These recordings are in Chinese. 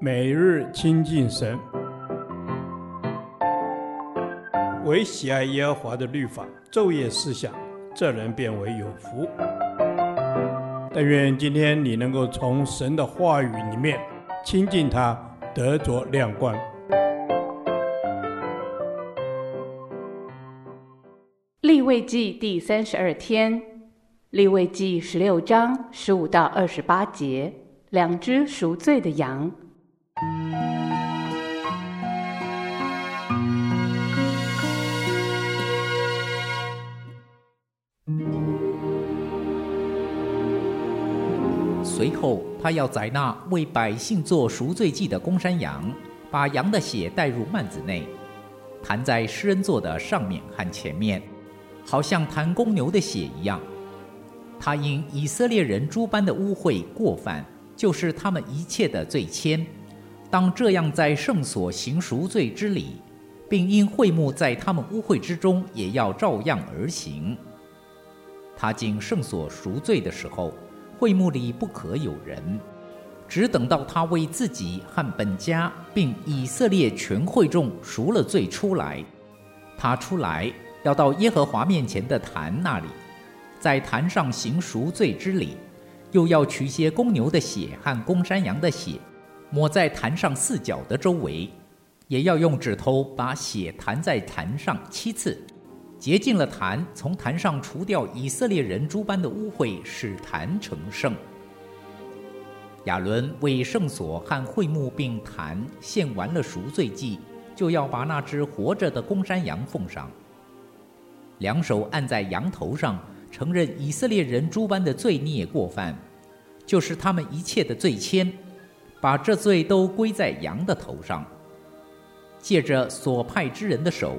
每日亲近神，唯喜爱耶和华的律法，昼夜思想，这人便为有福。但愿今天你能够从神的话语里面亲近他，得着亮光。立位记第三十二天，立位记十六章十五到二十八节，两只赎罪的羊。随后，他要宰那为百姓做赎罪祭的公山羊，把羊的血带入幔子内，弹在施恩座的上面和前面。好像弹公牛的血一样，他因以色列人诸般的污秽过犯，就是他们一切的罪愆，当这样在圣所行赎罪之礼，并因会幕在他们污秽之中，也要照样而行。他进圣所赎罪的时候，会幕里不可有人，只等到他为自己和本家，并以色列全会众赎了罪出来，他出来。要到耶和华面前的坛那里，在坛上行赎罪之礼，又要取些公牛的血和公山羊的血，抹在坛上四角的周围，也要用指头把血弹在坛上七次，洁净了坛，从坛上除掉以色列人诸般的污秽，使坛成圣。亚伦为圣所和会幕并坛献完了赎罪祭，就要把那只活着的公山羊奉上。两手按在羊头上，承认以色列人诸般的罪孽过犯，就是他们一切的罪愆，把这罪都归在羊的头上，借着所派之人的手，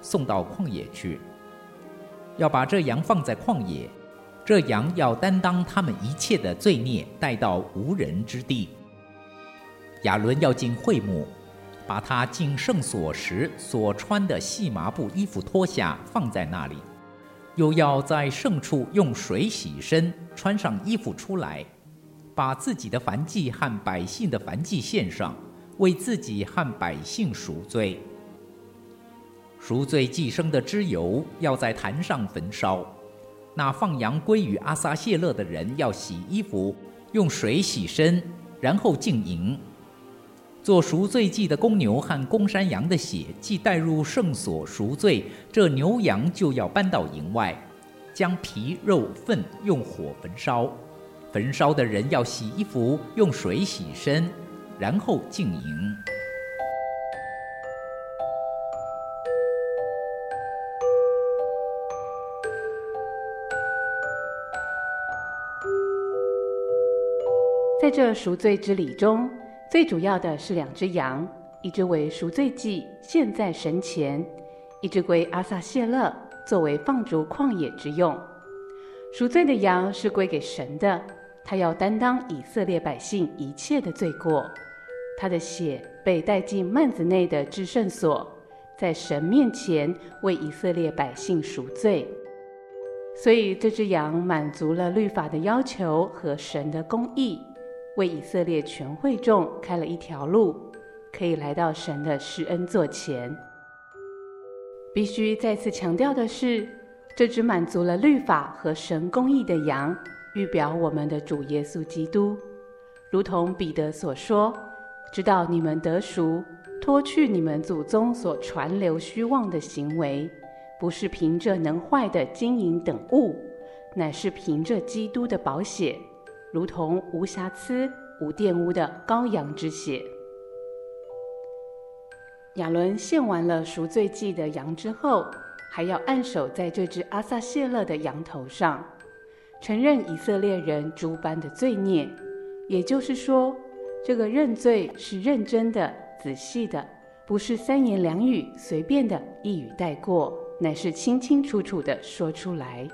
送到旷野去，要把这羊放在旷野，这羊要担当他们一切的罪孽，带到无人之地。亚伦要进会幕。把他进圣所时所穿的细麻布衣服脱下，放在那里；又要在圣处用水洗身，穿上衣服出来，把自己的燔祭和百姓的燔祭献上，为自己和百姓赎罪。赎罪祭生的脂油要在坛上焚烧。那放羊归于阿撒谢勒的人要洗衣服，用水洗身，然后净营。做赎罪祭的公牛和公山羊的血，既带入圣所赎罪，这牛羊就要搬到营外，将皮肉粪用火焚烧。焚烧的人要洗衣服，用水洗身，然后净营。在这赎罪之礼中。最主要的是两只羊，一只为赎罪祭献在神前，一只归阿撒谢勒作为放逐旷野之用。赎罪的羊是归给神的，他要担当以色列百姓一切的罪过。他的血被带进幔子内的至圣所，在神面前为以色列百姓赎罪。所以这只羊满足了律法的要求和神的公义。为以色列全会众开了一条路，可以来到神的施恩座前。必须再次强调的是，这只满足了律法和神公义的羊，预表我们的主耶稣基督。如同彼得所说：“知道你们得赎，脱去你们祖宗所传流虚妄的行为，不是凭着能坏的金银等物，乃是凭着基督的宝血。”如同无瑕疵、无玷污的羔羊之血。亚伦献完了赎罪祭的羊之后，还要按手在这只阿撒谢勒的羊头上，承认以色列人诸般的罪孽。也就是说，这个认罪是认真的、仔细的，不是三言两语随便的一语带过，乃是清清楚楚的说出来。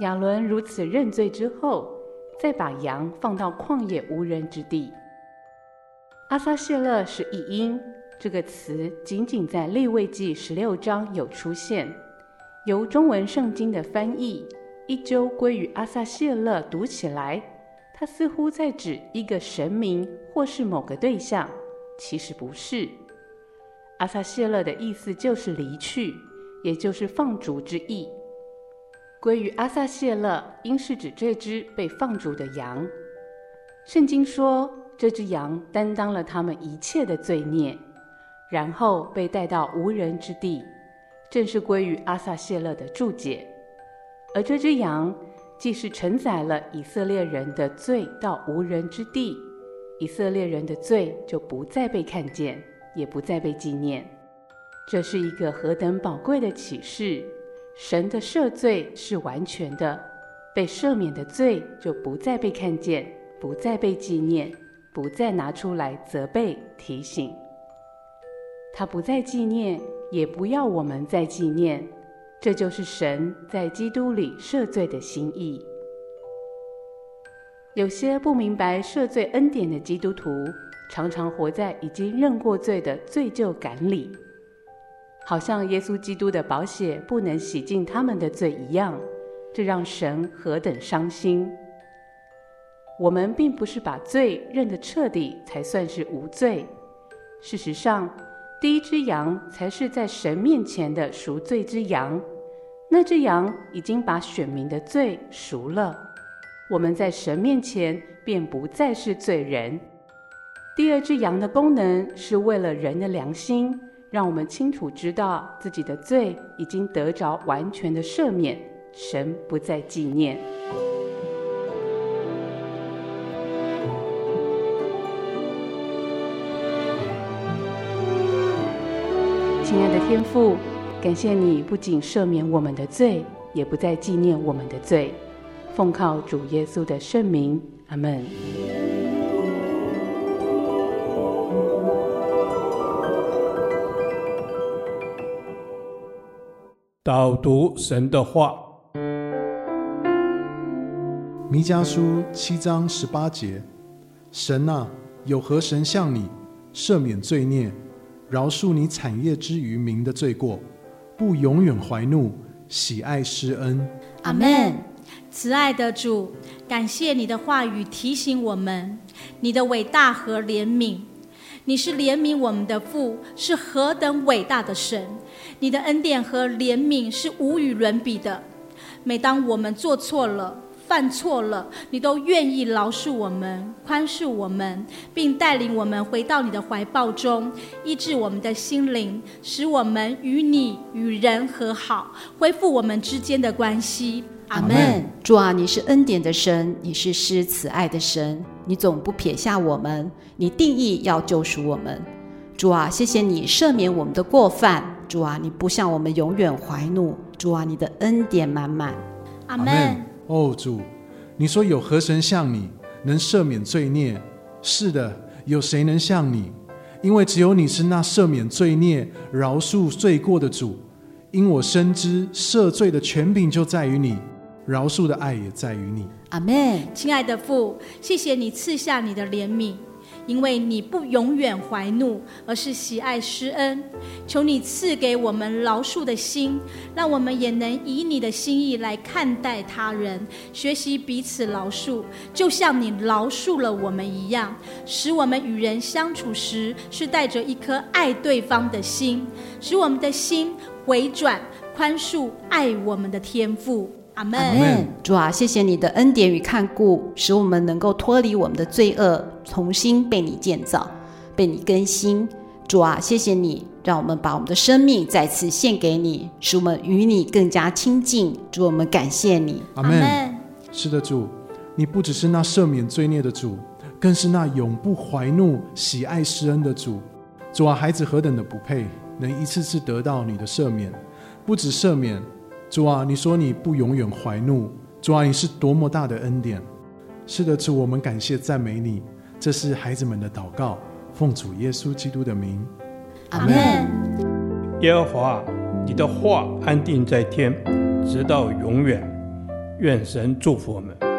亚伦如此认罪之后，再把羊放到旷野无人之地。阿撒谢勒是一音，这个词仅仅在利未记十六章有出现。由中文圣经的翻译一周归于阿撒谢勒，读起来，它似乎在指一个神明或是某个对象，其实不是。阿撒谢勒的意思就是离去，也就是放逐之意。归于阿撒谢勒，应是指这只被放逐的羊。圣经说，这只羊担当了他们一切的罪孽，然后被带到无人之地，正是归于阿撒谢勒的注解。而这只羊，既是承载了以色列人的罪到无人之地，以色列人的罪就不再被看见，也不再被纪念。这是一个何等宝贵的启示！神的赦罪是完全的，被赦免的罪就不再被看见，不再被纪念，不再拿出来责备提醒。他不再纪念，也不要我们再纪念。这就是神在基督里赦罪的心意。有些不明白赦罪恩典的基督徒，常常活在已经认过罪的罪疚感里，好像耶稣基督的宝血不能洗净他们的罪一样，这让神何等伤心。我们并不是把罪认得彻底才算是无罪，事实上，第一只羊才是在神面前的赎罪之羊，那只羊已经把选民的罪赎了，我们在神面前便不再是罪人。第二只羊的功能是为了人的良心，让我们清楚知道自己的罪已经得着完全的赦免，神不再纪念。亲爱的天父，感谢你不仅赦免我们的罪，也不再纪念我们的罪。奉靠主耶稣的圣名，阿门。导读神的话，弥迦书七章十八节：神啊，有何神像你赦免罪孽？饶恕你产业之余民的罪过，不永远怀怒，喜爱施恩。阿门。慈爱的主，感谢你的话语提醒我们你的伟大和怜悯。你是怜悯我们的父，是何等伟大的神！你的恩典和怜悯是无与伦比的。每当我们做错了，犯错了，你都愿意饶恕我们、宽恕我们，并带领我们回到你的怀抱中，医治我们的心灵，使我们与你与人和好，恢复我们之间的关系。阿门。主啊，你是恩典的神，你是施慈爱的神，你总不撇下我们，你定义要救赎我们。主啊，谢谢你赦免我们的过犯。主啊，你不向我们永远怀怒。主啊，你的恩典满满。阿门。哦，主，你说有何神像你能赦免罪孽？是的，有谁能像你？因为只有你是那赦免罪孽、饶恕罪过的主。因我深知赦罪的权柄就在于你，饶恕的爱也在于你。阿门。亲爱的父，谢谢你赐下你的怜悯。因为你不永远怀怒，而是喜爱施恩，求你赐给我们饶恕的心，让我们也能以你的心意来看待他人，学习彼此饶恕，就像你饶恕了我们一样，使我们与人相处时是带着一颗爱对方的心，使我们的心回转，宽恕爱我们的天父。阿门。主啊，谢谢你的恩典与看顾，使我们能够脱离我们的罪恶，重新被你建造，被你更新。主啊，谢谢你，让我们把我们的生命再次献给你，使我们与你更加亲近。主，我们感谢你。阿门。是的，主，你不只是那赦免罪孽的主，更是那永不怀怒、喜爱施恩的主。主啊，孩子何等的不配，能一次次得到你的赦免，不止赦免。主啊，你说你不永远怀怒。主啊，你是多么大的恩典！是的，主，我们感谢赞美你。这是孩子们的祷告，奉主耶稣基督的名，阿门。耶和华，你的话安定在天，直到永远。愿神祝福我们。